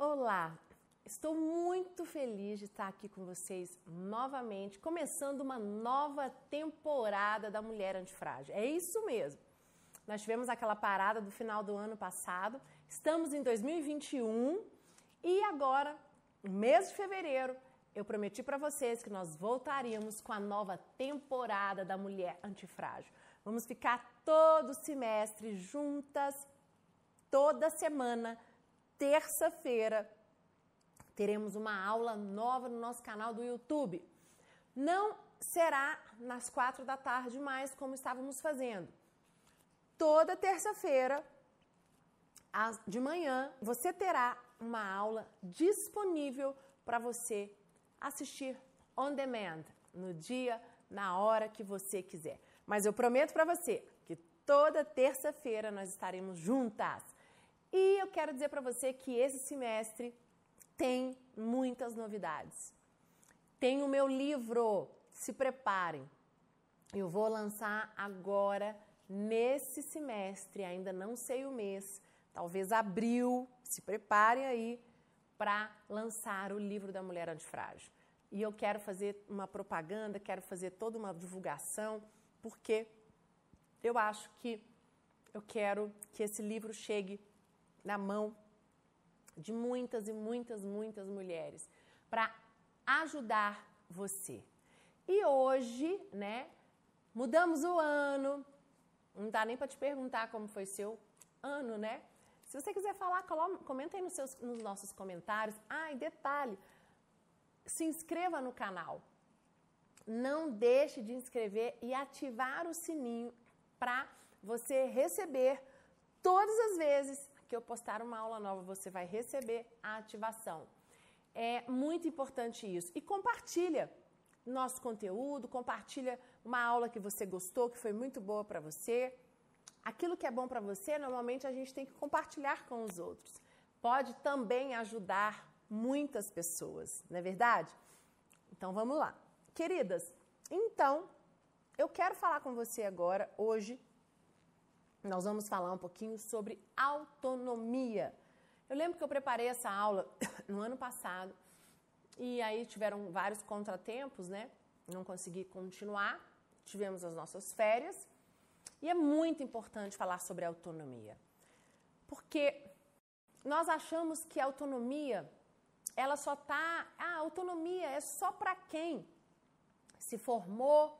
Olá, estou muito feliz de estar aqui com vocês novamente, começando uma nova temporada da Mulher Antifrágil. É isso mesmo. Nós tivemos aquela parada do final do ano passado, estamos em 2021 e agora, no mês de fevereiro, eu prometi para vocês que nós voltaríamos com a nova temporada da Mulher Antifrágil. Vamos ficar todo semestre juntas, toda semana terça-feira teremos uma aula nova no nosso canal do YouTube. Não será nas quatro da tarde mais como estávamos fazendo. Toda terça-feira, de manhã, você terá uma aula disponível para você assistir on demand, no dia, na hora que você quiser. Mas eu prometo para você que toda terça-feira nós estaremos juntas. E eu quero dizer para você que esse semestre tem muitas novidades. Tem o meu livro, se preparem. Eu vou lançar agora nesse semestre, ainda não sei o mês, talvez abril. Se preparem aí para lançar o livro da Mulher Antifrágil. E eu quero fazer uma propaganda, quero fazer toda uma divulgação, porque eu acho que eu quero que esse livro chegue na mão de muitas e muitas, muitas mulheres para ajudar você. E hoje, né, mudamos o ano. Não dá nem para te perguntar como foi seu ano, né? Se você quiser falar, comenta aí nos, seus, nos nossos comentários. Ah, e detalhe, se inscreva no canal. Não deixe de inscrever e ativar o sininho para você receber todas as vezes que eu postar uma aula nova, você vai receber a ativação. É muito importante isso. E compartilha nosso conteúdo, compartilha uma aula que você gostou, que foi muito boa para você. Aquilo que é bom para você, normalmente a gente tem que compartilhar com os outros. Pode também ajudar muitas pessoas, não é verdade? Então vamos lá. Queridas, então eu quero falar com você agora, hoje, nós vamos falar um pouquinho sobre autonomia. Eu lembro que eu preparei essa aula no ano passado e aí tiveram vários contratempos, né? Não consegui continuar, tivemos as nossas férias e é muito importante falar sobre autonomia, porque nós achamos que a autonomia ela só tá, a autonomia é só para quem se formou,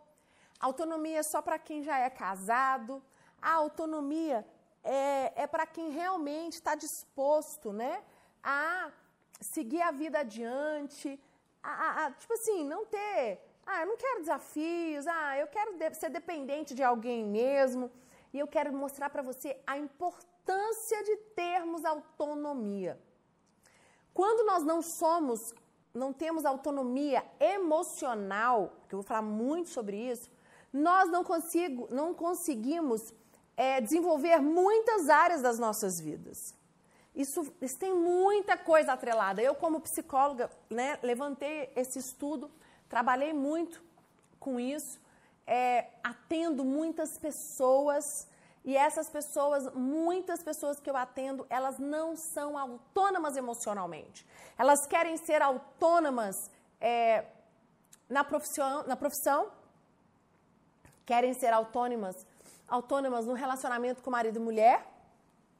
autonomia é só para quem já é casado, a autonomia é, é para quem realmente está disposto né, a seguir a vida adiante, a, a, a, tipo assim, não ter. Ah, eu não quero desafios, ah, eu quero de, ser dependente de alguém mesmo. E eu quero mostrar para você a importância de termos autonomia. Quando nós não somos, não temos autonomia emocional, que eu vou falar muito sobre isso, nós não, consigo, não conseguimos é, desenvolver muitas áreas das nossas vidas. Isso, isso tem muita coisa atrelada. Eu, como psicóloga, né, levantei esse estudo, trabalhei muito com isso, é, atendo muitas pessoas e essas pessoas, muitas pessoas que eu atendo, elas não são autônomas emocionalmente. Elas querem ser autônomas é, na, profissão, na profissão, querem ser autônomas autônomas no relacionamento com marido e mulher,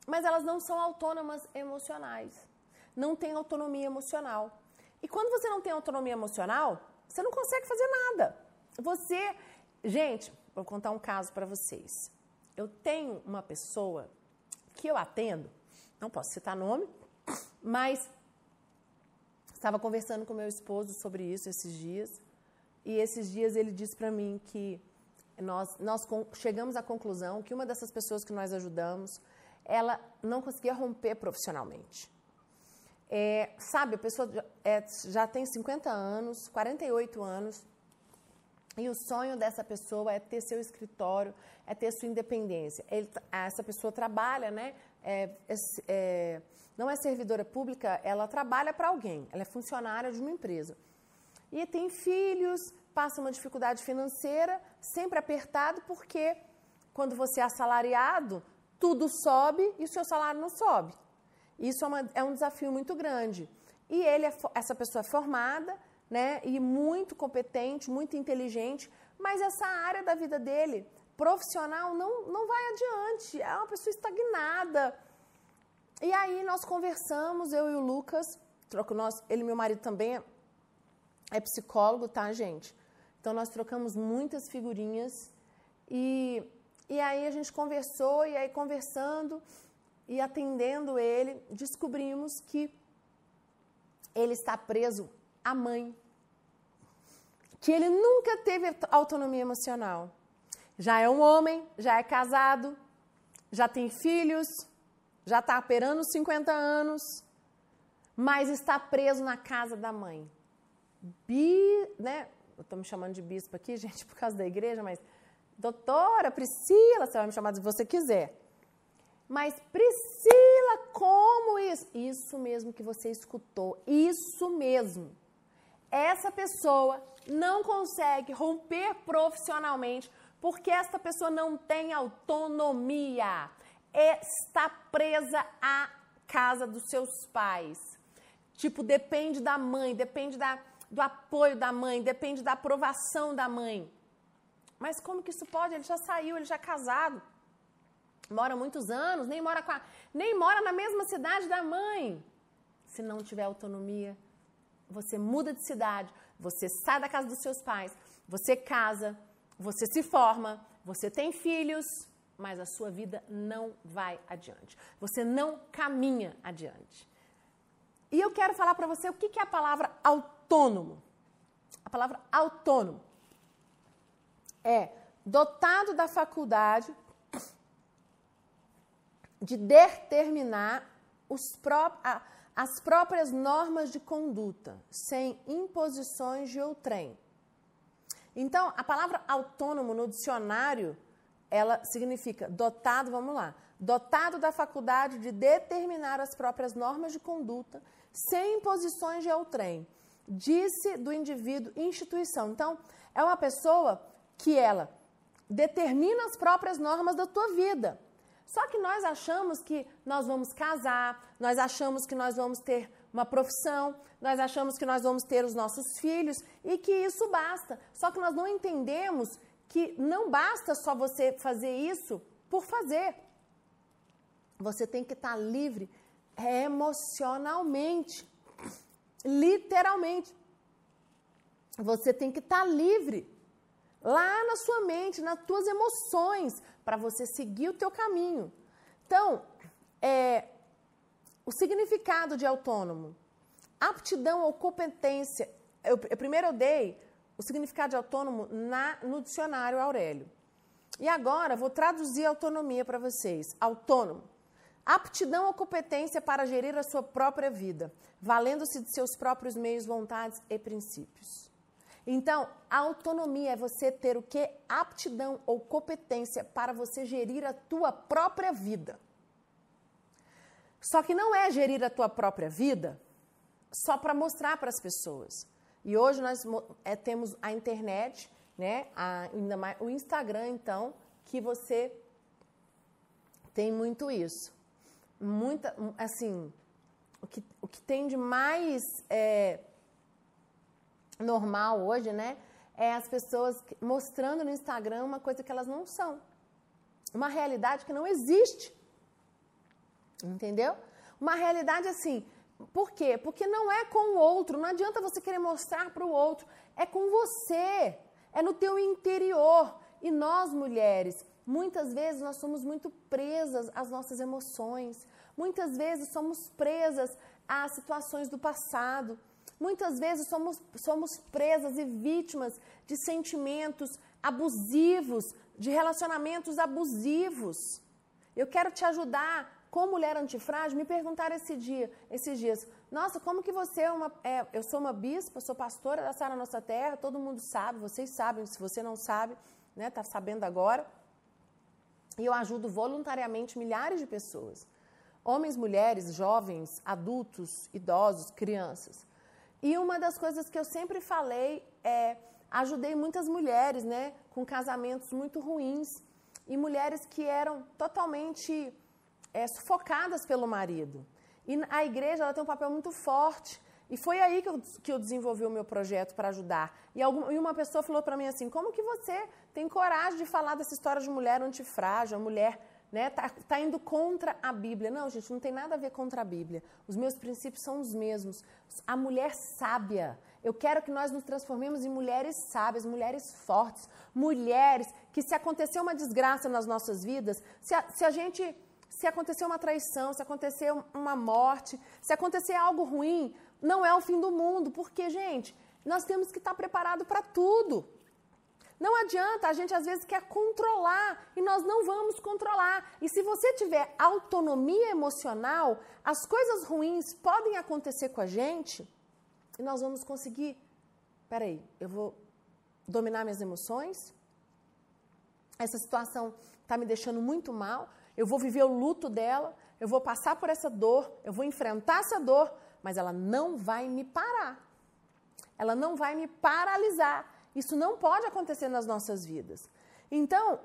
mas elas não são autônomas emocionais. Não têm autonomia emocional. E quando você não tem autonomia emocional, você não consegue fazer nada. Você, gente, vou contar um caso para vocês. Eu tenho uma pessoa que eu atendo, não posso citar nome, mas estava conversando com meu esposo sobre isso esses dias. E esses dias ele disse para mim que nós, nós chegamos à conclusão que uma dessas pessoas que nós ajudamos, ela não conseguia romper profissionalmente. É, sabe, a pessoa é, já tem 50 anos, 48 anos, e o sonho dessa pessoa é ter seu escritório, é ter sua independência. Ele, essa pessoa trabalha, né? É, é, é não é servidora pública, ela trabalha para alguém, ela é funcionária de uma empresa. E tem filhos, passa uma dificuldade financeira, sempre apertado, porque quando você é assalariado, tudo sobe e o seu salário não sobe. Isso é, uma, é um desafio muito grande. E ele é, essa pessoa é formada, né, e muito competente, muito inteligente, mas essa área da vida dele, profissional, não, não vai adiante. É uma pessoa estagnada. E aí nós conversamos, eu e o Lucas, troco nós, ele meu marido também é, é psicólogo, tá, gente? Então nós trocamos muitas figurinhas e, e aí a gente conversou e aí conversando e atendendo ele, descobrimos que ele está preso à mãe. Que ele nunca teve autonomia emocional. Já é um homem, já é casado, já tem filhos, já está operando 50 anos, mas está preso na casa da mãe. Bi, né? Estou me chamando de bispo aqui, gente, por causa da igreja, mas doutora Priscila, você vai me chamar se você quiser. Mas Priscila, como isso? Isso mesmo que você escutou, isso mesmo. Essa pessoa não consegue romper profissionalmente porque esta pessoa não tem autonomia. Está presa à casa dos seus pais. Tipo, depende da mãe, depende da, do apoio da mãe, depende da aprovação da mãe. Mas como que isso pode? Ele já saiu, ele já é casado mora muitos anos, nem mora, a, nem mora na mesma cidade da mãe. Se não tiver autonomia, você muda de cidade, você sai da casa dos seus pais, você casa, você se forma, você tem filhos, mas a sua vida não vai adiante. Você não caminha adiante. E eu quero falar para você o que é a palavra autônomo. A palavra autônomo é dotado da faculdade de determinar pró a, as próprias normas de conduta, sem imposições de outrem. Então, a palavra autônomo no dicionário, ela significa dotado, vamos lá, dotado da faculdade de determinar as próprias normas de conduta, sem imposições de outrem. Disse do indivíduo instituição. Então, é uma pessoa que ela determina as próprias normas da tua vida. Só que nós achamos que nós vamos casar, nós achamos que nós vamos ter uma profissão, nós achamos que nós vamos ter os nossos filhos e que isso basta. Só que nós não entendemos que não basta só você fazer isso por fazer. Você tem que estar livre emocionalmente, literalmente. Você tem que estar livre lá na sua mente, nas tuas emoções, para você seguir o teu caminho. Então, é, o significado de autônomo, aptidão ou competência. Eu, eu, primeiro eu dei o significado de autônomo na, no dicionário Aurélio. E agora vou traduzir autonomia para vocês. Autônomo. Aptidão ou competência para gerir a sua própria vida, valendo-se de seus próprios meios, vontades e princípios. Então, a autonomia é você ter o que? Aptidão ou competência para você gerir a tua própria vida. Só que não é gerir a tua própria vida só para mostrar para as pessoas. E hoje nós é, temos a internet, né? A, ainda mais, o Instagram, então, que você tem muito isso. Muita, assim, o que, o que tem de mais é, normal hoje, né? É as pessoas mostrando no Instagram uma coisa que elas não são. Uma realidade que não existe. Entendeu? Uma realidade assim. Por quê? Porque não é com o outro. Não adianta você querer mostrar para o outro. É com você. É no teu interior. E nós, mulheres, muitas vezes nós somos muito presas às nossas emoções. Muitas vezes somos presas a situações do passado. Muitas vezes somos, somos presas e vítimas de sentimentos abusivos, de relacionamentos abusivos. Eu quero te ajudar, como mulher antifrágil, me perguntar esse dia, esses dias, nossa, como que você é uma. É, eu sou uma bispa, sou pastora da Sara Nossa Terra, todo mundo sabe, vocês sabem, se você não sabe, né, tá sabendo agora. E eu ajudo voluntariamente milhares de pessoas. Homens, mulheres, jovens, adultos, idosos, crianças. E uma das coisas que eu sempre falei é ajudei muitas mulheres, né, com casamentos muito ruins e mulheres que eram totalmente é, sufocadas pelo marido. E a igreja ela tem um papel muito forte. E foi aí que eu, que eu desenvolvi o meu projeto para ajudar. E, algum, e, uma pessoa falou para mim assim: como que você tem coragem de falar dessa história de mulher antifrágil, a mulher né, tá, tá indo contra a Bíblia? Não, gente, não tem nada a ver contra a Bíblia. Os meus princípios são os mesmos. A mulher sábia. Eu quero que nós nos transformemos em mulheres sábias, mulheres fortes, mulheres que, se acontecer uma desgraça nas nossas vidas, se a, se a gente se acontecer uma traição, se acontecer uma morte, se acontecer algo ruim, não é o fim do mundo, porque, gente, nós temos que estar preparados para tudo. Não adianta, a gente às vezes quer controlar e nós não vamos controlar. E se você tiver autonomia emocional, as coisas ruins podem acontecer com a gente e nós vamos conseguir. Peraí, eu vou dominar minhas emoções? Essa situação está me deixando muito mal eu vou viver o luto dela, eu vou passar por essa dor, eu vou enfrentar essa dor, mas ela não vai me parar. Ela não vai me paralisar. Isso não pode acontecer nas nossas vidas. Então,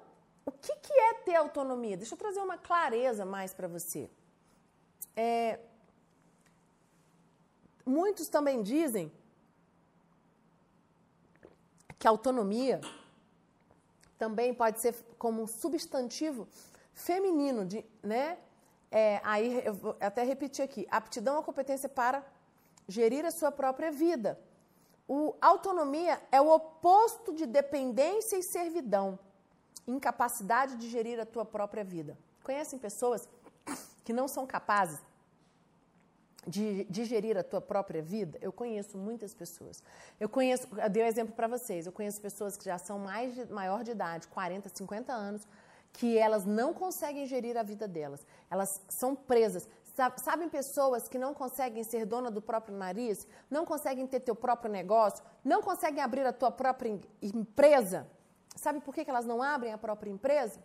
o que, que é ter autonomia? Deixa eu trazer uma clareza mais para você. É, muitos também dizem que autonomia também pode ser como um substantivo feminino, de, né? É, aí eu vou até repetir aqui: aptidão ou competência para gerir a sua própria vida. O autonomia é o oposto de dependência e servidão, incapacidade de gerir a tua própria vida. Conhecem pessoas que não são capazes de, de gerir a tua própria vida? Eu conheço muitas pessoas. Eu conheço, eu dei um exemplo para vocês. Eu conheço pessoas que já são mais de, maior de idade, 40, 50 anos, que elas não conseguem gerir a vida delas. Elas são presas. Sabem pessoas que não conseguem ser dona do próprio nariz, não conseguem ter teu próprio negócio, não conseguem abrir a tua própria empresa? Sabe por que elas não abrem a própria empresa?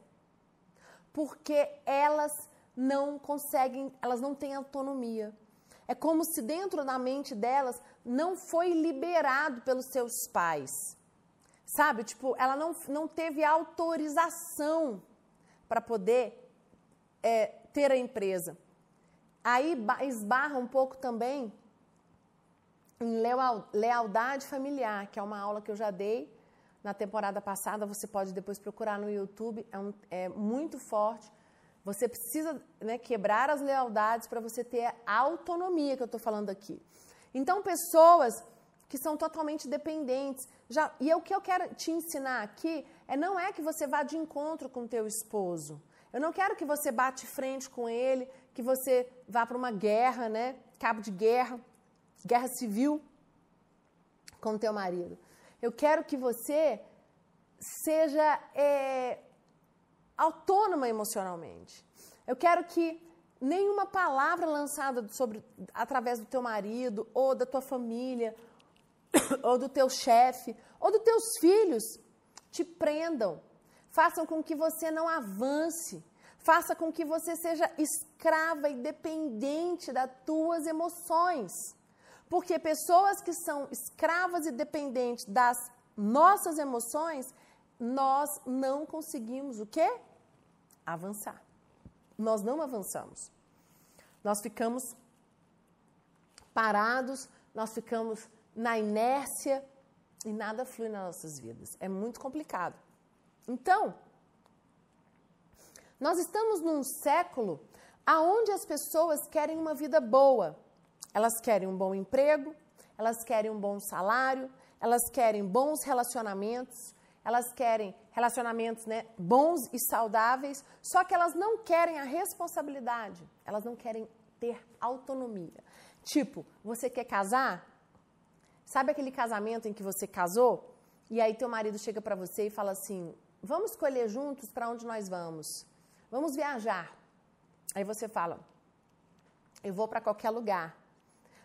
Porque elas não conseguem, elas não têm autonomia. É como se dentro da mente delas não foi liberado pelos seus pais. Sabe? Tipo, ela não, não teve autorização para poder é, ter a empresa. Aí esbarra um pouco também em lealdade familiar, que é uma aula que eu já dei na temporada passada. Você pode depois procurar no YouTube, é, um, é muito forte. Você precisa né, quebrar as lealdades para você ter a autonomia que eu estou falando aqui. Então, pessoas que são totalmente dependentes. Já, e o que eu quero te ensinar aqui é não é que você vá de encontro com teu esposo. Eu não quero que você bate frente com ele, que você vá para uma guerra, né? Cabo de guerra, guerra civil com teu marido. Eu quero que você seja é, autônoma emocionalmente. Eu quero que nenhuma palavra lançada sobre através do teu marido ou da tua família ou do teu chefe ou dos teus filhos te prendam, façam com que você não avance, faça com que você seja escrava e dependente das tuas emoções. Porque pessoas que são escravas e dependentes das nossas emoções, nós não conseguimos o quê? Avançar. Nós não avançamos. Nós ficamos parados, nós ficamos na inércia, e nada flui nas nossas vidas. É muito complicado. Então, nós estamos num século aonde as pessoas querem uma vida boa. Elas querem um bom emprego, elas querem um bom salário, elas querem bons relacionamentos, elas querem relacionamentos né, bons e saudáveis, só que elas não querem a responsabilidade, elas não querem ter autonomia. Tipo, você quer casar? Sabe aquele casamento em que você casou e aí teu marido chega para você e fala assim: "Vamos escolher juntos para onde nós vamos? Vamos viajar". Aí você fala: "Eu vou para qualquer lugar".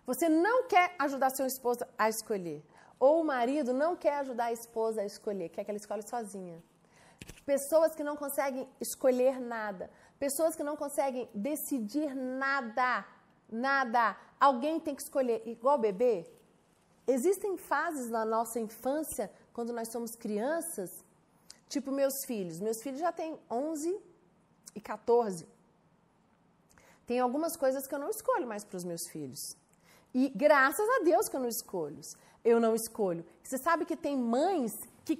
Você não quer ajudar seu esposo a escolher. Ou o marido não quer ajudar a esposa a escolher, quer que ela escolhe sozinha. Pessoas que não conseguem escolher nada. Pessoas que não conseguem decidir nada. Nada. Alguém tem que escolher. Igual bebê. Existem fases na nossa infância, quando nós somos crianças, tipo meus filhos. Meus filhos já têm 11 e 14. Tem algumas coisas que eu não escolho mais para os meus filhos. E graças a Deus que eu não escolho. Eu não escolho. Você sabe que tem mães que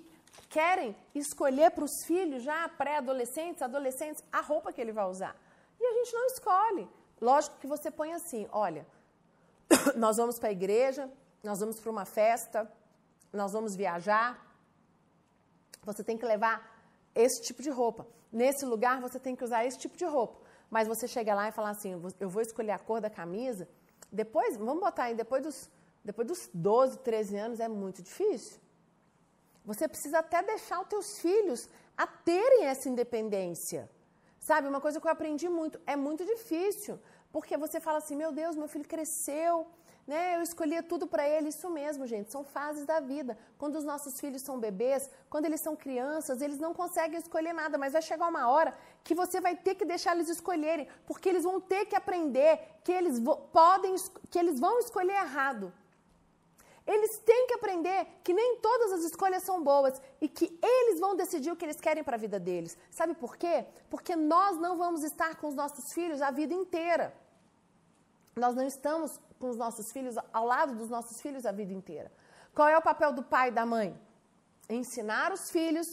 querem escolher para os filhos, já pré-adolescentes, adolescentes, a roupa que ele vai usar. E a gente não escolhe. Lógico que você põe assim: olha, nós vamos para a igreja, nós vamos para uma festa, nós vamos viajar. Você tem que levar esse tipo de roupa. Nesse lugar você tem que usar esse tipo de roupa. Mas você chega lá e fala assim: eu vou escolher a cor da camisa. Depois, vamos botar aí, depois dos, depois dos 12, 13 anos é muito difícil. Você precisa até deixar os teus filhos a terem essa independência. Sabe, uma coisa que eu aprendi muito, é muito difícil, porque você fala assim: meu Deus, meu filho cresceu, né? Eu escolhia tudo para ele, isso mesmo, gente, são fases da vida. Quando os nossos filhos são bebês, quando eles são crianças, eles não conseguem escolher nada, mas vai chegar uma hora que você vai ter que deixar eles escolherem, porque eles vão ter que aprender que eles podem, que eles vão escolher errado. Eles têm que aprender que nem todas as escolhas são boas e que eles vão decidir o que eles querem para a vida deles. Sabe por quê? Porque nós não vamos estar com os nossos filhos a vida inteira. Nós não estamos com os nossos filhos, ao lado dos nossos filhos a vida inteira. Qual é o papel do pai e da mãe? Ensinar os filhos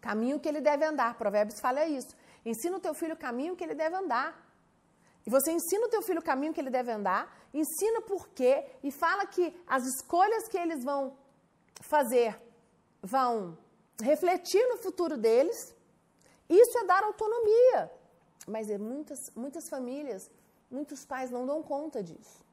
caminho que ele deve andar. Provérbios fala isso. Ensina o teu filho o caminho que ele deve andar. E você ensina o teu filho o caminho que ele deve andar, ensina por quê e fala que as escolhas que eles vão fazer vão refletir no futuro deles. Isso é dar autonomia. Mas é muitas, muitas famílias Muitos pais não dão conta disso.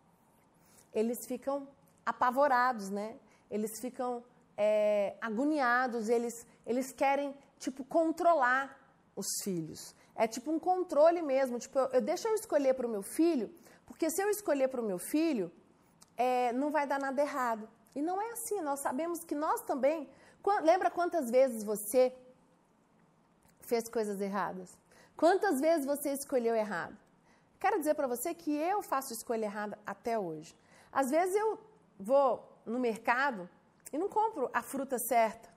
Eles ficam apavorados, né? Eles ficam é, agoniados, eles, eles querem, tipo, controlar os filhos. É tipo um controle mesmo. Tipo, eu, eu deixa eu escolher para o meu filho, porque se eu escolher para o meu filho, é, não vai dar nada errado. E não é assim. Nós sabemos que nós também. Lembra quantas vezes você fez coisas erradas? Quantas vezes você escolheu errado? Quero dizer para você que eu faço escolha errada até hoje. Às vezes eu vou no mercado e não compro a fruta certa.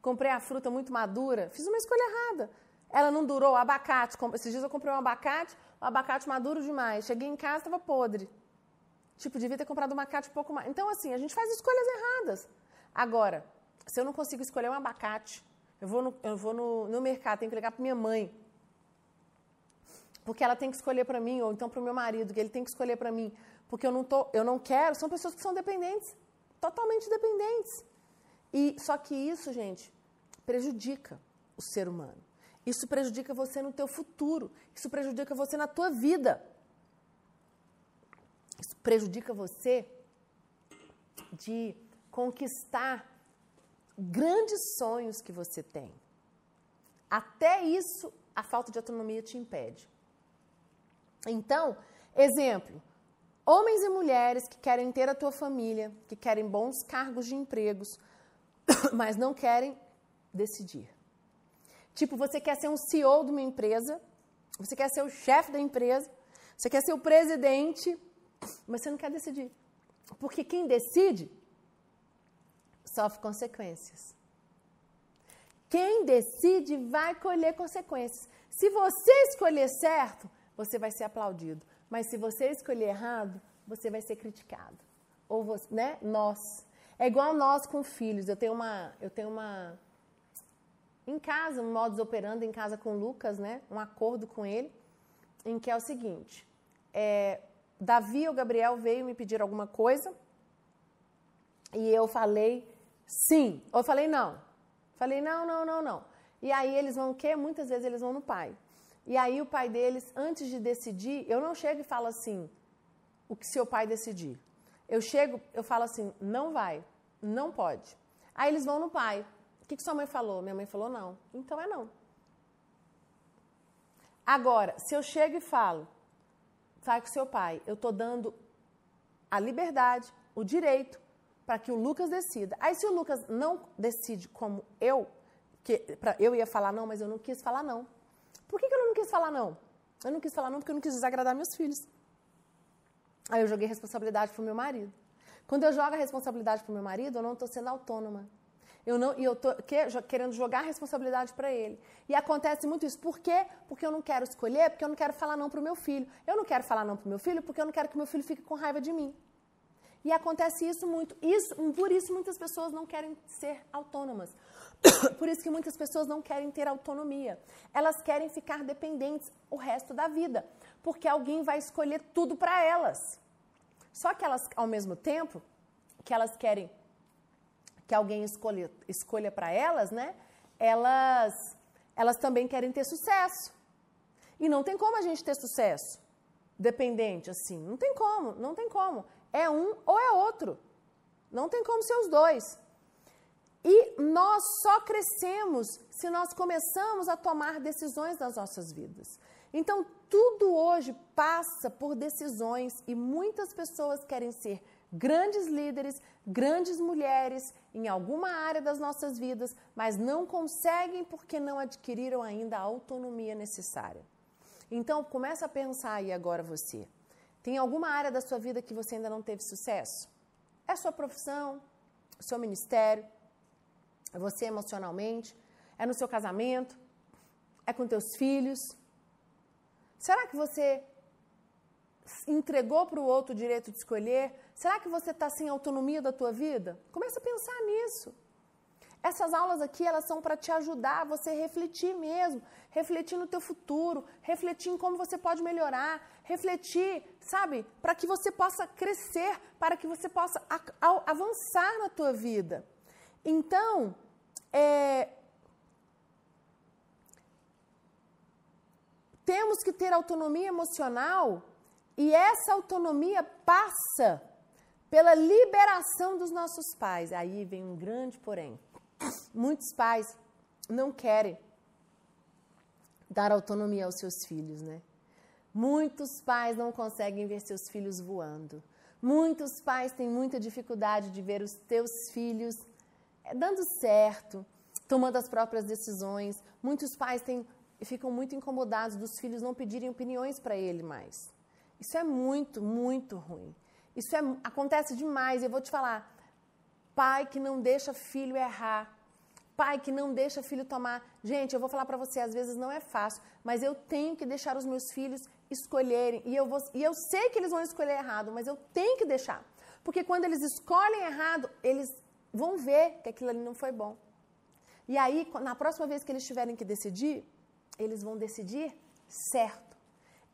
Comprei a fruta muito madura, fiz uma escolha errada. Ela não durou, abacate. Esses dias eu comprei um abacate, o abacate maduro demais. Cheguei em casa, estava podre. Tipo, devia ter comprado um abacate um pouco mais. Então, assim, a gente faz escolhas erradas. Agora, se eu não consigo escolher um abacate, eu vou no, eu vou no, no mercado, tenho que ligar para minha mãe porque ela tem que escolher para mim, ou então para o meu marido, que ele tem que escolher para mim, porque eu não, tô, eu não quero, são pessoas que são dependentes, totalmente dependentes. E Só que isso, gente, prejudica o ser humano. Isso prejudica você no teu futuro. Isso prejudica você na tua vida. Isso prejudica você de conquistar grandes sonhos que você tem. Até isso, a falta de autonomia te impede. Então, exemplo, homens e mulheres que querem ter a tua família, que querem bons cargos de empregos, mas não querem decidir. Tipo, você quer ser um CEO de uma empresa, você quer ser o chefe da empresa, você quer ser o presidente, mas você não quer decidir. Porque quem decide sofre consequências. Quem decide vai colher consequências. Se você escolher certo, você vai ser aplaudido. Mas se você escolher errado, você vai ser criticado. Ou você, né? Nós. É igual nós com filhos. Eu tenho uma, eu tenho uma em casa, um modus operandi em casa com o Lucas, né? Um acordo com ele, em que é o seguinte: é, Davi ou Gabriel veio me pedir alguma coisa e eu falei sim, ou eu falei não. Falei não, não, não, não. E aí eles vão o quê? Muitas vezes eles vão no pai. E aí o pai deles, antes de decidir, eu não chego e falo assim, o que seu pai decidir. Eu chego, eu falo assim, não vai, não pode. Aí eles vão no pai. O que, que sua mãe falou? Minha mãe falou não. Então é não. Agora, se eu chego e falo, vai com seu pai, eu estou dando a liberdade, o direito, para que o Lucas decida. Aí se o Lucas não decide como eu, que pra, eu ia falar não, mas eu não quis falar não. Por que, que eu não quis falar não? Eu não quis falar não porque eu não quis desagradar meus filhos. Aí eu joguei responsabilidade para o meu marido. Quando eu jogo a responsabilidade para o meu marido, eu não estou sendo autônoma. Eu não, e eu tô querendo jogar a responsabilidade para ele. E acontece muito isso. Por quê? Porque eu não quero escolher, porque eu não quero falar não para o meu filho. Eu não quero falar não para o meu filho porque eu não quero que meu filho fique com raiva de mim. E acontece isso muito. Isso, por isso muitas pessoas não querem ser autônomas. Por isso que muitas pessoas não querem ter autonomia. Elas querem ficar dependentes o resto da vida, porque alguém vai escolher tudo para elas. Só que elas, ao mesmo tempo que elas querem que alguém escolha, escolha para elas, né? Elas, elas também querem ter sucesso. E não tem como a gente ter sucesso dependente assim. Não tem como, não tem como. É um ou é outro. Não tem como ser os dois. E nós só crescemos se nós começamos a tomar decisões nas nossas vidas. Então, tudo hoje passa por decisões e muitas pessoas querem ser grandes líderes, grandes mulheres em alguma área das nossas vidas, mas não conseguem porque não adquiriram ainda a autonomia necessária. Então, começa a pensar aí agora você. Tem alguma área da sua vida que você ainda não teve sucesso? É a sua profissão, o seu ministério, é você emocionalmente, é no seu casamento, é com teus filhos. Será que você entregou para o outro o direito de escolher? Será que você está sem autonomia da tua vida? Comece a pensar nisso. Essas aulas aqui, elas são para te ajudar você refletir mesmo, refletir no teu futuro, refletir em como você pode melhorar, refletir, sabe, para que você possa crescer, para que você possa avançar na tua vida. Então, é, temos que ter autonomia emocional e essa autonomia passa pela liberação dos nossos pais. Aí vem um grande porém. Muitos pais não querem dar autonomia aos seus filhos, né? Muitos pais não conseguem ver seus filhos voando. Muitos pais têm muita dificuldade de ver os teus filhos eh, dando certo, tomando as próprias decisões. Muitos pais têm, ficam muito incomodados dos filhos não pedirem opiniões para ele mais. Isso é muito, muito ruim. Isso é, acontece demais. Eu vou te falar. Pai que não deixa filho errar. Pai que não deixa filho tomar. Gente, eu vou falar para você, às vezes não é fácil, mas eu tenho que deixar os meus filhos escolherem. E eu, vou, e eu sei que eles vão escolher errado, mas eu tenho que deixar. Porque quando eles escolhem errado, eles vão ver que aquilo ali não foi bom. E aí, na próxima vez que eles tiverem que decidir, eles vão decidir certo.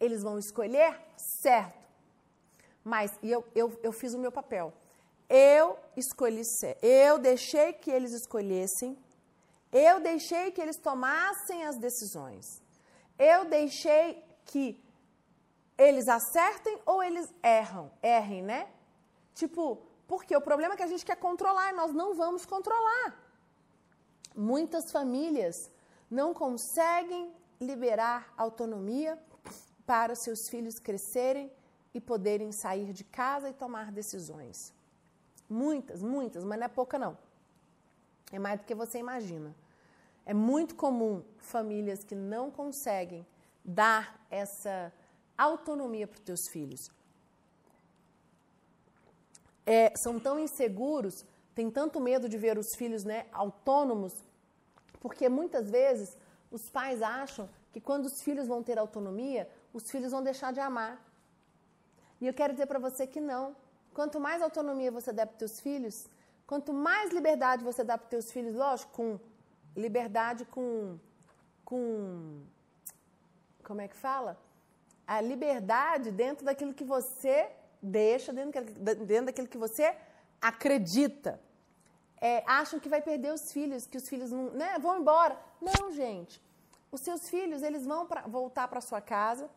Eles vão escolher certo. Mas eu, eu, eu fiz o meu papel. Eu escolhi ser. Eu deixei que eles escolhessem. Eu deixei que eles tomassem as decisões. Eu deixei que eles acertem ou eles erram. Errem, né? Tipo, porque o problema é que a gente quer controlar e nós não vamos controlar. Muitas famílias não conseguem liberar autonomia para seus filhos crescerem e poderem sair de casa e tomar decisões. Muitas, muitas, mas não é pouca não. É mais do que você imagina. É muito comum famílias que não conseguem dar essa autonomia para os teus filhos. É, são tão inseguros, têm tanto medo de ver os filhos né, autônomos, porque muitas vezes os pais acham que quando os filhos vão ter autonomia, os filhos vão deixar de amar. E eu quero dizer para você que não. Quanto mais autonomia você der para os teus filhos, quanto mais liberdade você dá para teus filhos, lógico, com liberdade com com como é que fala? A liberdade dentro daquilo que você deixa, dentro, dentro daquilo que você acredita. É, acham que vai perder os filhos, que os filhos não, né, vão embora. Não, gente. Os seus filhos, eles vão pra, voltar para sua casa,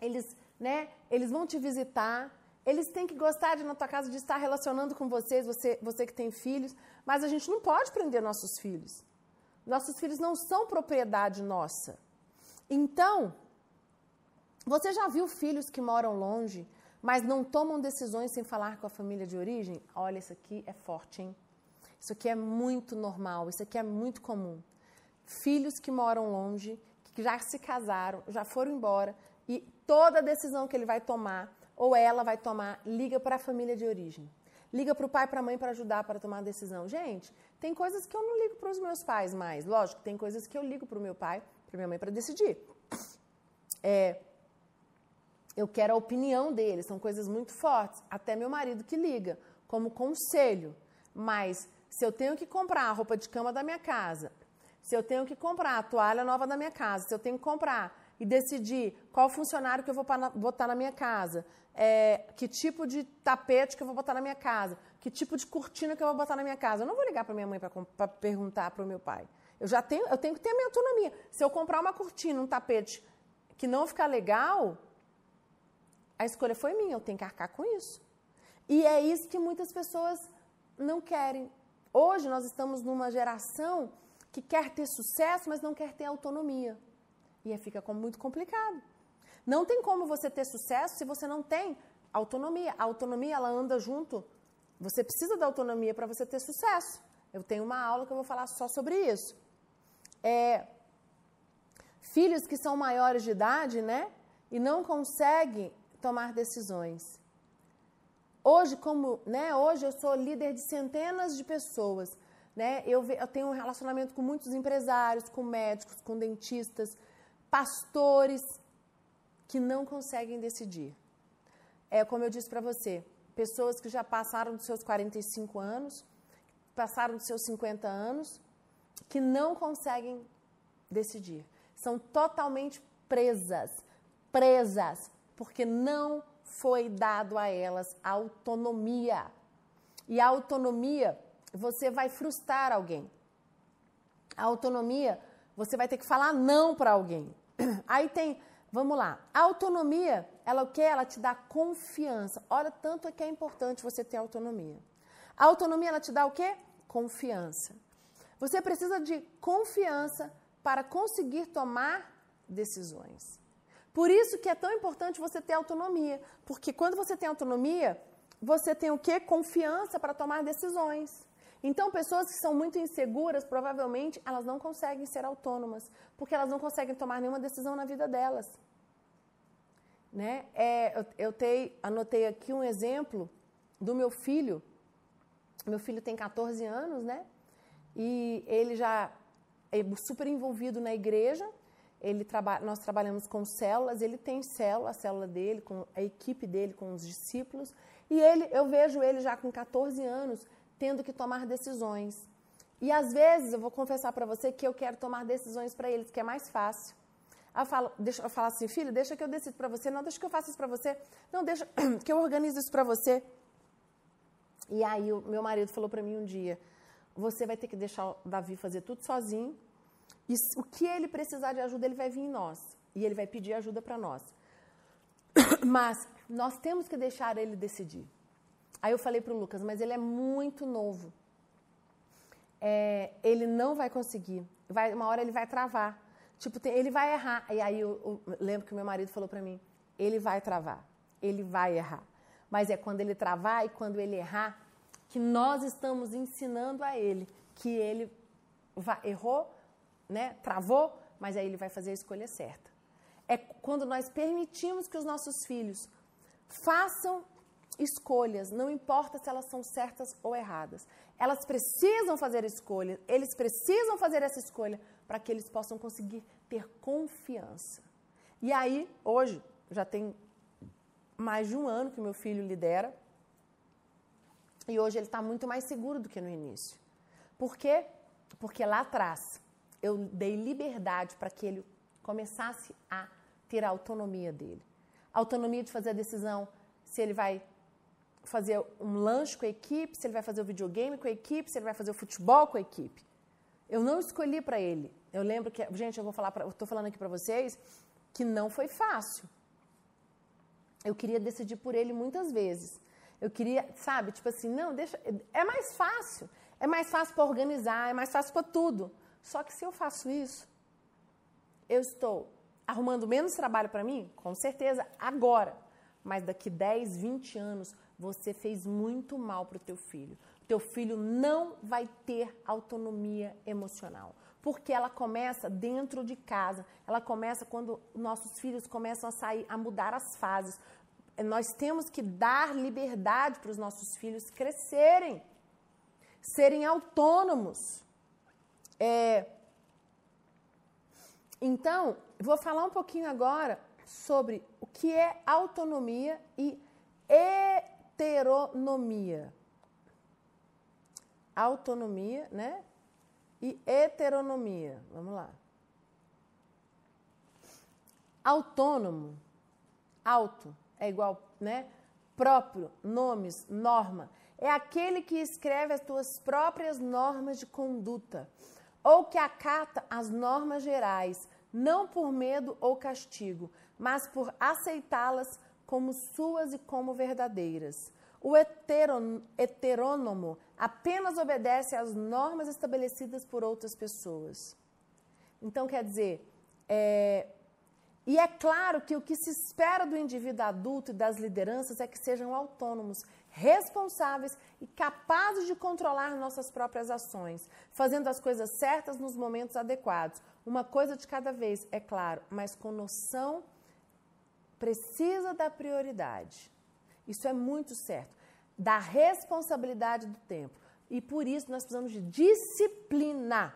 eles né? Eles vão te visitar. Eles têm que gostar de na tua casa de estar relacionando com vocês, você, você que tem filhos, mas a gente não pode prender nossos filhos. Nossos filhos não são propriedade nossa. Então, você já viu filhos que moram longe, mas não tomam decisões sem falar com a família de origem? Olha, isso aqui é forte, hein? Isso aqui é muito normal, isso aqui é muito comum. Filhos que moram longe, que já se casaram, já foram embora, e toda decisão que ele vai tomar, ou ela vai tomar, liga para a família de origem. liga para o pai para a mãe para ajudar para tomar a decisão. Gente, tem coisas que eu não ligo para os meus pais mais. Lógico, tem coisas que eu ligo para o meu pai, para minha mãe para decidir. É, eu quero a opinião deles, são coisas muito fortes. Até meu marido que liga, como conselho. Mas se eu tenho que comprar a roupa de cama da minha casa, se eu tenho que comprar a toalha nova da minha casa, se eu tenho que comprar e decidir qual funcionário que eu vou botar na minha casa, é, que tipo de tapete que eu vou botar na minha casa, que tipo de cortina que eu vou botar na minha casa. Eu não vou ligar para minha mãe para perguntar para o meu pai. Eu já tenho, eu tenho que ter a minha autonomia. Se eu comprar uma cortina, um tapete que não ficar legal, a escolha foi minha, eu tenho que arcar com isso. E é isso que muitas pessoas não querem. Hoje nós estamos numa geração que quer ter sucesso, mas não quer ter autonomia. E aí fica muito complicado. Não tem como você ter sucesso se você não tem autonomia. A autonomia, ela anda junto. Você precisa da autonomia para você ter sucesso. Eu tenho uma aula que eu vou falar só sobre isso. É, filhos que são maiores de idade, né? E não conseguem tomar decisões. Hoje, como, né, hoje eu sou líder de centenas de pessoas, né? Eu, eu tenho um relacionamento com muitos empresários, com médicos, com dentistas, pastores que não conseguem decidir. É como eu disse para você, pessoas que já passaram dos seus 45 anos, passaram dos seus 50 anos, que não conseguem decidir. São totalmente presas, presas porque não foi dado a elas autonomia. E a autonomia, você vai frustrar alguém. A autonomia, você vai ter que falar não para alguém. Aí tem, vamos lá. A autonomia, ela o que? Ela te dá confiança. Olha tanto é que é importante você ter autonomia. A autonomia ela te dá o quê? Confiança. Você precisa de confiança para conseguir tomar decisões. Por isso que é tão importante você ter autonomia, porque quando você tem autonomia, você tem o quê? Confiança para tomar decisões. Então, pessoas que são muito inseguras, provavelmente, elas não conseguem ser autônomas, porque elas não conseguem tomar nenhuma decisão na vida delas. Né? É, eu, eu tei, anotei aqui um exemplo do meu filho. Meu filho tem 14 anos, né? E ele já é super envolvido na igreja, ele traba nós trabalhamos com células, ele tem célula, a célula dele, com a equipe dele, com os discípulos, e ele, eu vejo ele já com 14 anos tendo que tomar decisões. E às vezes, eu vou confessar para você que eu quero tomar decisões para eles, que é mais fácil. Eu falo, deixa, eu falo assim, filho, deixa que eu decido para você. Não, deixa que eu faça isso para você. Não, deixa que eu organizo isso para você. E aí, o meu marido falou para mim um dia: você vai ter que deixar o Davi fazer tudo sozinho e o que ele precisar de ajuda, ele vai vir em nós. E ele vai pedir ajuda para nós. Mas nós temos que deixar ele decidir. Aí eu falei para o Lucas, mas ele é muito novo. É, ele não vai conseguir. Vai, uma hora ele vai travar. Tipo, tem, ele vai errar. E aí eu, eu lembro que meu marido falou para mim: ele vai travar. Ele vai errar. Mas é quando ele travar e quando ele errar que nós estamos ensinando a ele que ele vai, errou, né, travou, mas aí ele vai fazer a escolha certa. É quando nós permitimos que os nossos filhos façam escolhas, não importa se elas são certas ou erradas. Elas precisam fazer escolha, eles precisam fazer essa escolha para que eles possam conseguir ter confiança. E aí, hoje, já tem mais de um ano que meu filho lidera, e hoje ele está muito mais seguro do que no início. Por quê? Porque lá atrás eu dei liberdade para que ele começasse a ter a autonomia dele. Autonomia de fazer a decisão se ele vai fazer um lanche com a equipe, se ele vai fazer o videogame com a equipe, se ele vai fazer o futebol com a equipe. Eu não escolhi para ele. Eu lembro que, gente, eu vou falar, pra, eu estou falando aqui para vocês que não foi fácil. Eu queria decidir por ele muitas vezes. Eu queria, sabe, tipo assim, não, deixa, é mais fácil. É mais fácil para organizar, é mais fácil para tudo. Só que se eu faço isso, eu estou arrumando menos trabalho para mim? Com certeza, agora. Mas daqui 10, 20 anos, você fez muito mal para o teu filho. Teu filho não vai ter autonomia emocional. Porque ela começa dentro de casa. Ela começa quando nossos filhos começam a sair, a mudar as fases. nós temos que dar liberdade para os nossos filhos crescerem, serem autônomos. É, então, vou falar um pouquinho agora sobre o que é autonomia e heteronomia. Autonomia, né? E heteronomia. Vamos lá. Autônomo, auto, é igual, né? Próprio, nomes, norma. É aquele que escreve as suas próprias normas de conduta ou que acata as normas gerais, não por medo ou castigo, mas por aceitá-las como suas e como verdadeiras. O heterônomo apenas obedece às normas estabelecidas por outras pessoas. Então, quer dizer, é, e é claro que o que se espera do indivíduo adulto e das lideranças é que sejam autônomos, responsáveis e capazes de controlar nossas próprias ações, fazendo as coisas certas nos momentos adequados. Uma coisa de cada vez, é claro, mas com noção precisa da prioridade. Isso é muito certo. Da responsabilidade do tempo. E por isso nós precisamos de disciplina.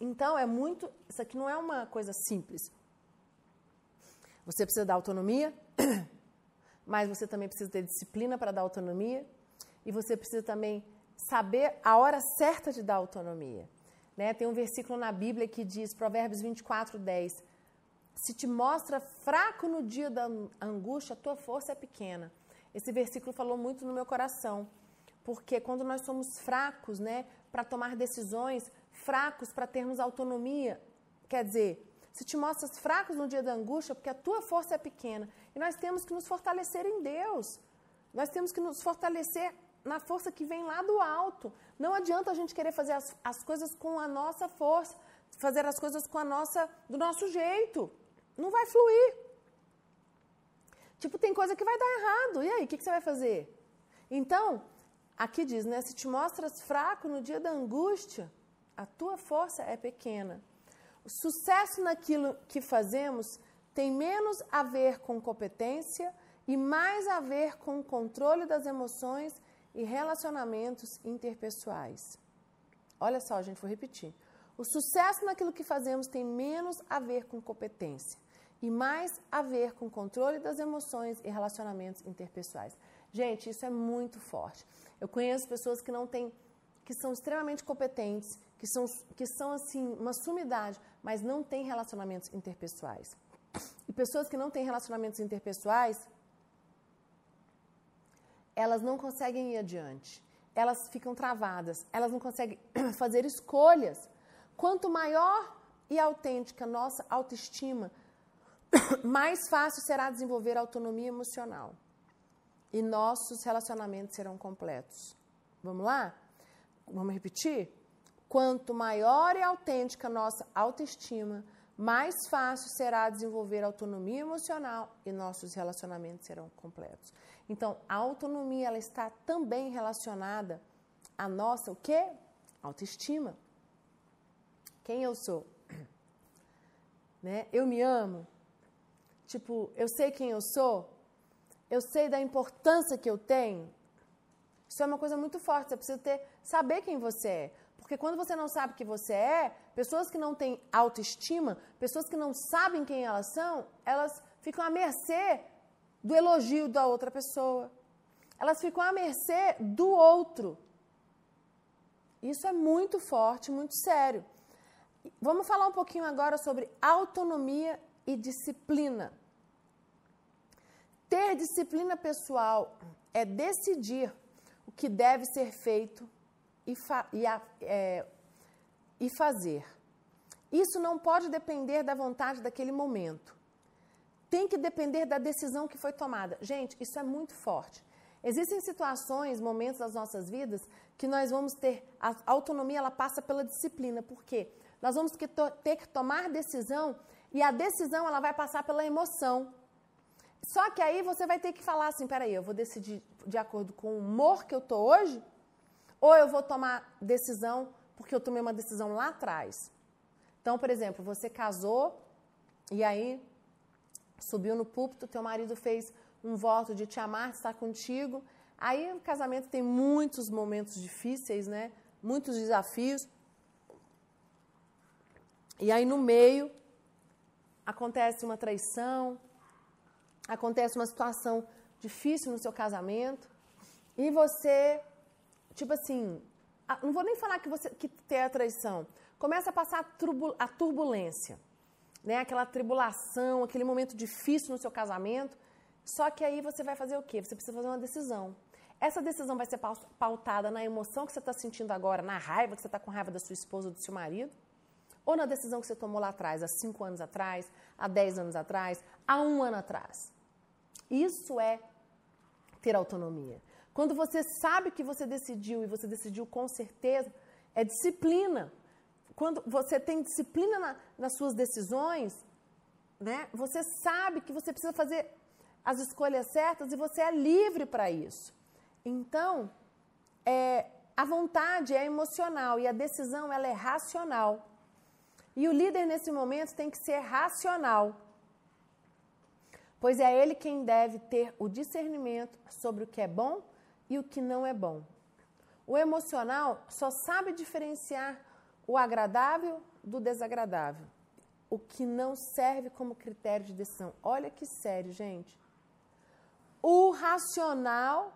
Então é muito. Isso aqui não é uma coisa simples. Você precisa dar autonomia, mas você também precisa ter disciplina para dar autonomia e você precisa também saber a hora certa de dar autonomia. Né? Tem um versículo na Bíblia que diz, Provérbios 24, 10, se te mostra fraco no dia da angústia, a tua força é pequena. Esse versículo falou muito no meu coração, porque quando nós somos fracos, né, para tomar decisões, fracos para termos autonomia, quer dizer, se te mostras fracos no dia da angústia, porque a tua força é pequena. E nós temos que nos fortalecer em Deus. Nós temos que nos fortalecer na força que vem lá do alto. Não adianta a gente querer fazer as, as coisas com a nossa força, fazer as coisas com a nossa, do nosso jeito. Não vai fluir. Tipo, tem coisa que vai dar errado. E aí, o que, que você vai fazer? Então, aqui diz, né? Se te mostras fraco no dia da angústia, a tua força é pequena. O sucesso naquilo que fazemos tem menos a ver com competência e mais a ver com o controle das emoções e relacionamentos interpessoais. Olha só, gente vou repetir. O sucesso naquilo que fazemos tem menos a ver com competência e mais a ver com controle das emoções e relacionamentos interpessoais. Gente, isso é muito forte. Eu conheço pessoas que não têm, que são extremamente competentes, que são, que são assim, uma sumidade, mas não têm relacionamentos interpessoais. E pessoas que não têm relacionamentos interpessoais, elas não conseguem ir adiante. Elas ficam travadas, elas não conseguem fazer escolhas. Quanto maior e autêntica nossa autoestima, mais fácil será desenvolver autonomia emocional. E nossos relacionamentos serão completos. Vamos lá? Vamos repetir? Quanto maior e autêntica nossa autoestima, mais fácil será desenvolver autonomia emocional e nossos relacionamentos serão completos. Então, a autonomia ela está também relacionada à nossa o quê? Autoestima. Quem eu sou? Né? Eu me amo. Tipo, eu sei quem eu sou. Eu sei da importância que eu tenho. Isso é uma coisa muito forte. Você precisa ter, saber quem você é. Porque quando você não sabe quem você é, pessoas que não têm autoestima, pessoas que não sabem quem elas são, elas ficam à mercê do elogio da outra pessoa. Elas ficam à mercê do outro. Isso é muito forte, muito sério. Vamos falar um pouquinho agora sobre autonomia e disciplina. Ter disciplina pessoal é decidir o que deve ser feito e, fa e, a, é, e fazer. Isso não pode depender da vontade daquele momento. Tem que depender da decisão que foi tomada. Gente, isso é muito forte. Existem situações, momentos das nossas vidas que nós vamos ter a autonomia, ela passa pela disciplina. Por quê? Nós vamos ter que tomar decisão e a decisão ela vai passar pela emoção. Só que aí você vai ter que falar assim, peraí, eu vou decidir de acordo com o humor que eu tô hoje ou eu vou tomar decisão porque eu tomei uma decisão lá atrás. Então, por exemplo, você casou e aí subiu no púlpito, teu marido fez um voto de te amar, estar contigo. Aí o casamento tem muitos momentos difíceis, né? Muitos desafios. E aí no meio acontece uma traição, acontece uma situação difícil no seu casamento e você, tipo assim, não vou nem falar que você que tem a traição, começa a passar a, turbulência, né? Aquela tribulação, aquele momento difícil no seu casamento. Só que aí você vai fazer o quê? Você precisa fazer uma decisão. Essa decisão vai ser pautada na emoção que você está sentindo agora, na raiva que você está com raiva da sua esposa ou do seu marido, ou na decisão que você tomou lá atrás, há cinco anos atrás, há dez anos atrás, há um ano atrás. Isso é ter autonomia. Quando você sabe que você decidiu e você decidiu com certeza, é disciplina. Quando você tem disciplina na, nas suas decisões, né, você sabe que você precisa fazer as escolhas certas e você é livre para isso. Então, é, a vontade é emocional e a decisão ela é racional. E o líder nesse momento tem que ser racional, pois é ele quem deve ter o discernimento sobre o que é bom e o que não é bom. O emocional só sabe diferenciar o agradável do desagradável, o que não serve como critério de decisão. Olha que sério, gente. O racional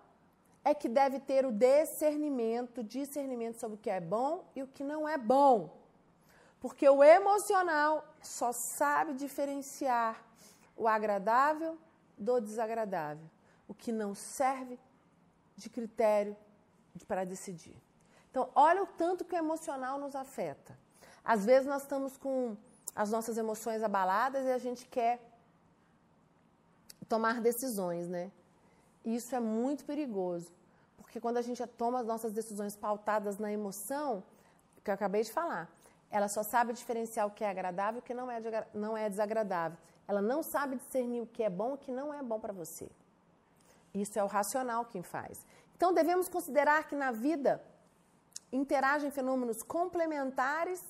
é que deve ter o discernimento, discernimento sobre o que é bom e o que não é bom. Porque o emocional só sabe diferenciar o agradável do desagradável, o que não serve de critério para decidir. Então, olha o tanto que o emocional nos afeta. Às vezes nós estamos com as nossas emoções abaladas e a gente quer tomar decisões, né? Isso é muito perigoso, porque quando a gente toma as nossas decisões pautadas na emoção, que eu acabei de falar, ela só sabe diferenciar o que é agradável e o que não é, não é desagradável. Ela não sabe discernir o que é bom e o que não é bom para você. Isso é o racional quem faz. Então devemos considerar que na vida interagem fenômenos complementares,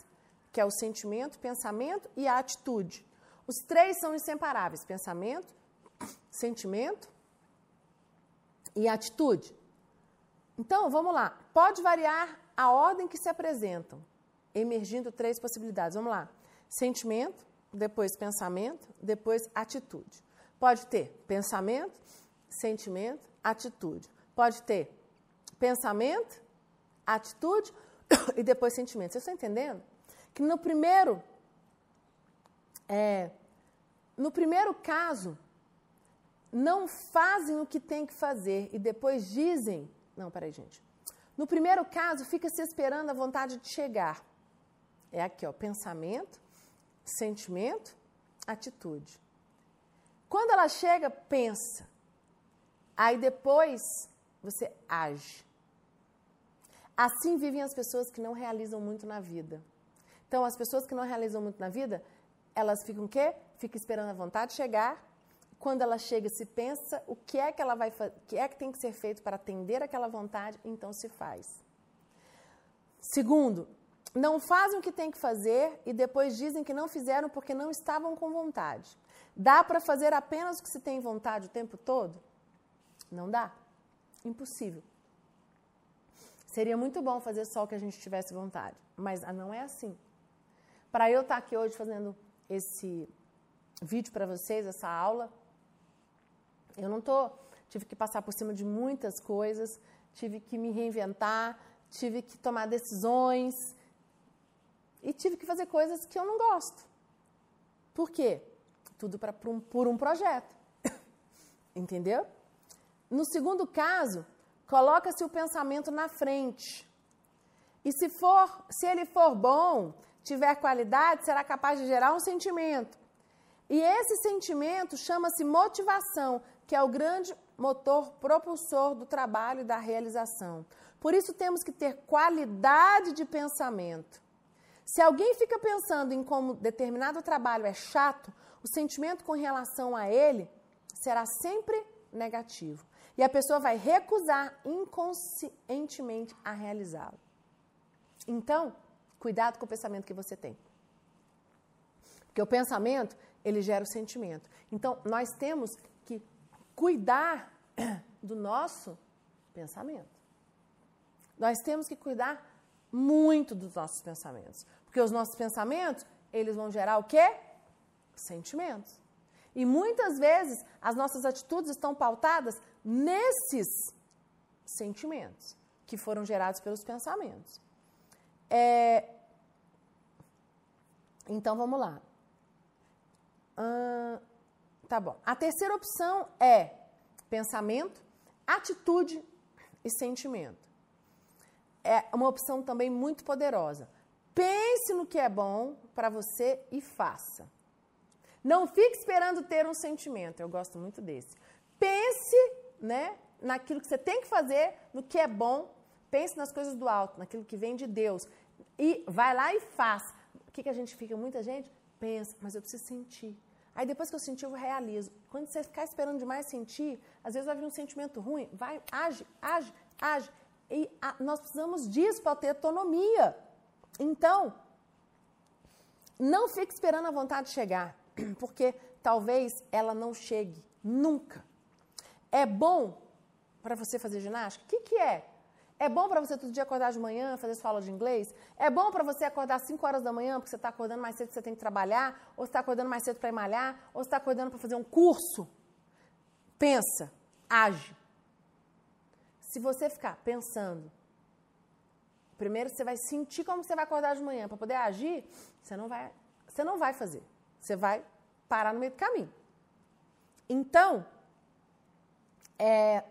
que é o sentimento, pensamento e a atitude. Os três são inseparáveis: pensamento, sentimento e atitude. Então, vamos lá. Pode variar a ordem que se apresentam, emergindo três possibilidades. Vamos lá. Sentimento, depois pensamento, depois atitude. Pode ter pensamento, sentimento, atitude. Pode ter pensamento, atitude e depois sentimento. Vocês estão entendendo? Que no primeiro, é, no primeiro caso, não fazem o que tem que fazer e depois dizem. Não, peraí, gente. No primeiro caso, fica se esperando a vontade de chegar. É aqui, ó, pensamento, sentimento, atitude. Quando ela chega, pensa. Aí depois você age. Assim vivem as pessoas que não realizam muito na vida. Então, as pessoas que não realizam muito na vida, elas ficam o quê? Ficam esperando a vontade chegar. Quando ela chega, se pensa o que é que ela vai o que é que tem que ser feito para atender aquela vontade, então se faz. Segundo, não fazem o que tem que fazer e depois dizem que não fizeram porque não estavam com vontade. Dá para fazer apenas o que se tem vontade o tempo todo? Não dá. Impossível. Seria muito bom fazer só o que a gente tivesse vontade, mas não é assim. Para eu estar aqui hoje fazendo esse vídeo para vocês, essa aula, eu não tô, tive que passar por cima de muitas coisas, tive que me reinventar, tive que tomar decisões e tive que fazer coisas que eu não gosto. Por quê? Tudo pra, por, um, por um projeto. Entendeu? No segundo caso, Coloca-se o pensamento na frente. E se for, se ele for bom, tiver qualidade, será capaz de gerar um sentimento. E esse sentimento chama-se motivação, que é o grande motor propulsor do trabalho e da realização. Por isso temos que ter qualidade de pensamento. Se alguém fica pensando em como determinado trabalho é chato, o sentimento com relação a ele será sempre negativo. E a pessoa vai recusar inconscientemente a realizá-lo. Então, cuidado com o pensamento que você tem. Porque o pensamento, ele gera o sentimento. Então, nós temos que cuidar do nosso pensamento. Nós temos que cuidar muito dos nossos pensamentos. Porque os nossos pensamentos, eles vão gerar o quê? Sentimentos. E muitas vezes as nossas atitudes estão pautadas nesses sentimentos que foram gerados pelos pensamentos. É... Então vamos lá. Hum, tá bom. A terceira opção é pensamento, atitude e sentimento. É uma opção também muito poderosa. Pense no que é bom para você e faça. Não fique esperando ter um sentimento. Eu gosto muito desse. Pense, né, naquilo que você tem que fazer, no que é bom. Pense nas coisas do alto, naquilo que vem de Deus. E vai lá e faz. O que, que a gente fica? Muita gente pensa, mas eu preciso sentir. Aí depois que eu sentir, eu realizo. Quando você ficar esperando demais sentir, às vezes vai vir um sentimento ruim. Vai, age, age, age. E a, nós precisamos disso para ter autonomia. Então, não fique esperando a vontade chegar, porque talvez ela não chegue nunca. É bom para você fazer ginástica? O que, que é? É bom para você todo dia acordar de manhã, fazer sua aula de inglês? É bom para você acordar às 5 horas da manhã, porque você está acordando mais cedo, você tem que trabalhar? Ou você está acordando mais cedo para malhar? Ou você está acordando para fazer um curso? Pensa, age. Se você ficar pensando, primeiro você vai sentir como você vai acordar de manhã para poder agir, você não vai, você não vai fazer. Você vai parar no meio do caminho. Então, é,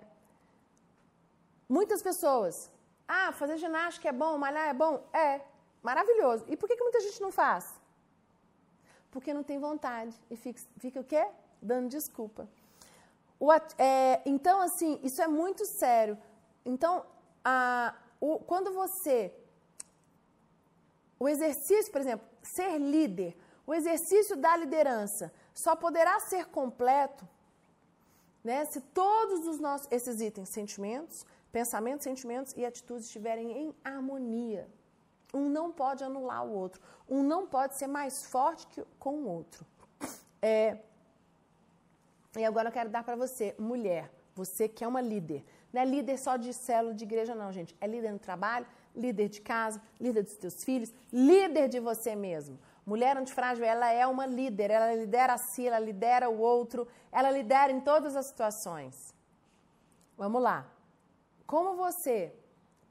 Muitas pessoas, ah, fazer ginástica é bom, malhar é bom? É, maravilhoso. E por que, que muita gente não faz? Porque não tem vontade. E fica, fica o quê? Dando desculpa. O, é, então, assim, isso é muito sério. Então, a, o, quando você. O exercício, por exemplo, ser líder, o exercício da liderança só poderá ser completo né, se todos os nossos, esses itens, sentimentos, pensamentos, sentimentos e atitudes estiverem em harmonia. Um não pode anular o outro. Um não pode ser mais forte que com o outro. É, e agora eu quero dar para você, mulher, você que é uma líder. Não é líder só de célula de igreja, não, gente. É líder no trabalho, líder de casa, líder dos teus filhos, líder de você mesmo. Mulher antifrágil, ela é uma líder, ela lidera a si, ela lidera o outro, ela lidera em todas as situações. Vamos lá. Como você,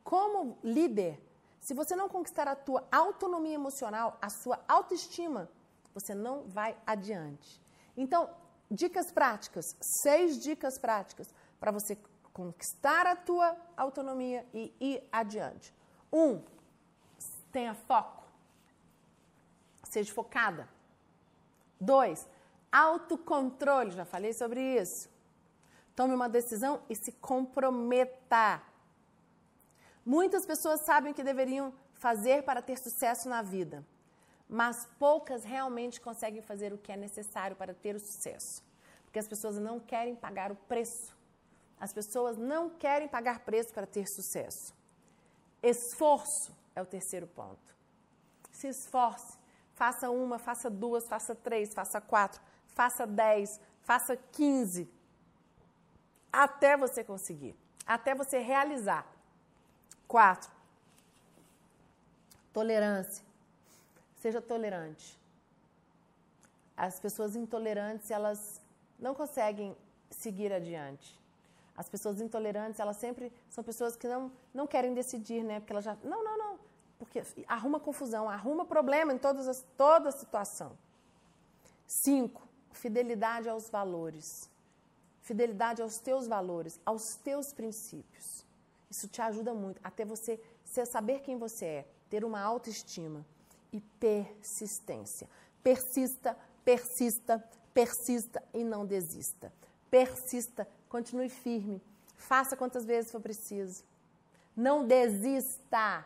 como líder, se você não conquistar a tua autonomia emocional, a sua autoestima, você não vai adiante. Então, dicas práticas, seis dicas práticas para você conquistar a tua autonomia e ir adiante. Um, tenha foco. Seja focada. Dois, autocontrole. Já falei sobre isso. Tome uma decisão e se comprometa. Muitas pessoas sabem o que deveriam fazer para ter sucesso na vida, mas poucas realmente conseguem fazer o que é necessário para ter o sucesso. Porque as pessoas não querem pagar o preço. As pessoas não querem pagar preço para ter sucesso. Esforço é o terceiro ponto. Se esforce. Faça uma, faça duas, faça três, faça quatro, faça dez, faça quinze até você conseguir, até você realizar. Quatro, tolerância. Seja tolerante. As pessoas intolerantes, elas não conseguem seguir adiante. As pessoas intolerantes, elas sempre são pessoas que não, não querem decidir, né? Porque elas já. Não, não, não. Porque arruma confusão, arruma problema em todas as, toda a situação. Cinco, fidelidade aos valores fidelidade aos teus valores, aos teus princípios. Isso te ajuda muito até você saber quem você é, ter uma autoestima e persistência. Persista, persista, persista e não desista. Persista, continue firme, faça quantas vezes for preciso. Não desista.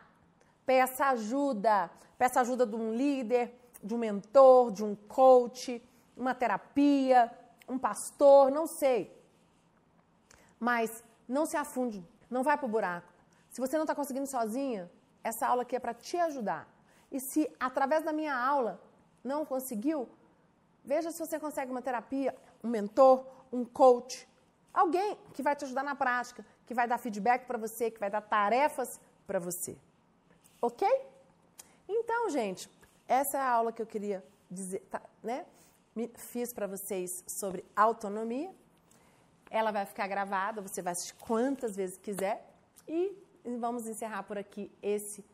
Peça ajuda. Peça ajuda de um líder, de um mentor, de um coach, uma terapia, um pastor, não sei. Mas não se afunde, não vai para o buraco. Se você não está conseguindo sozinha, essa aula aqui é para te ajudar. E se através da minha aula não conseguiu, veja se você consegue uma terapia, um mentor, um coach, Alguém que vai te ajudar na prática, que vai dar feedback para você, que vai dar tarefas para você. Ok? Então, gente, essa é a aula que eu queria dizer, tá, né? Fiz para vocês sobre autonomia. Ela vai ficar gravada, você vai assistir quantas vezes quiser. E vamos encerrar por aqui esse,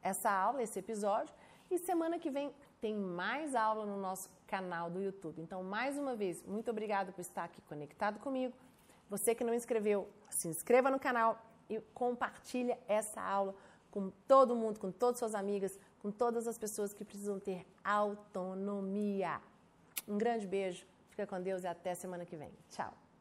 essa aula, esse episódio. E semana que vem tem mais aula no nosso canal do YouTube. Então, mais uma vez, muito obrigado por estar aqui conectado comigo. Você que não inscreveu, se inscreva no canal e compartilha essa aula com todo mundo, com todas suas amigas, com todas as pessoas que precisam ter autonomia. Um grande beijo, fica com Deus e até semana que vem. Tchau.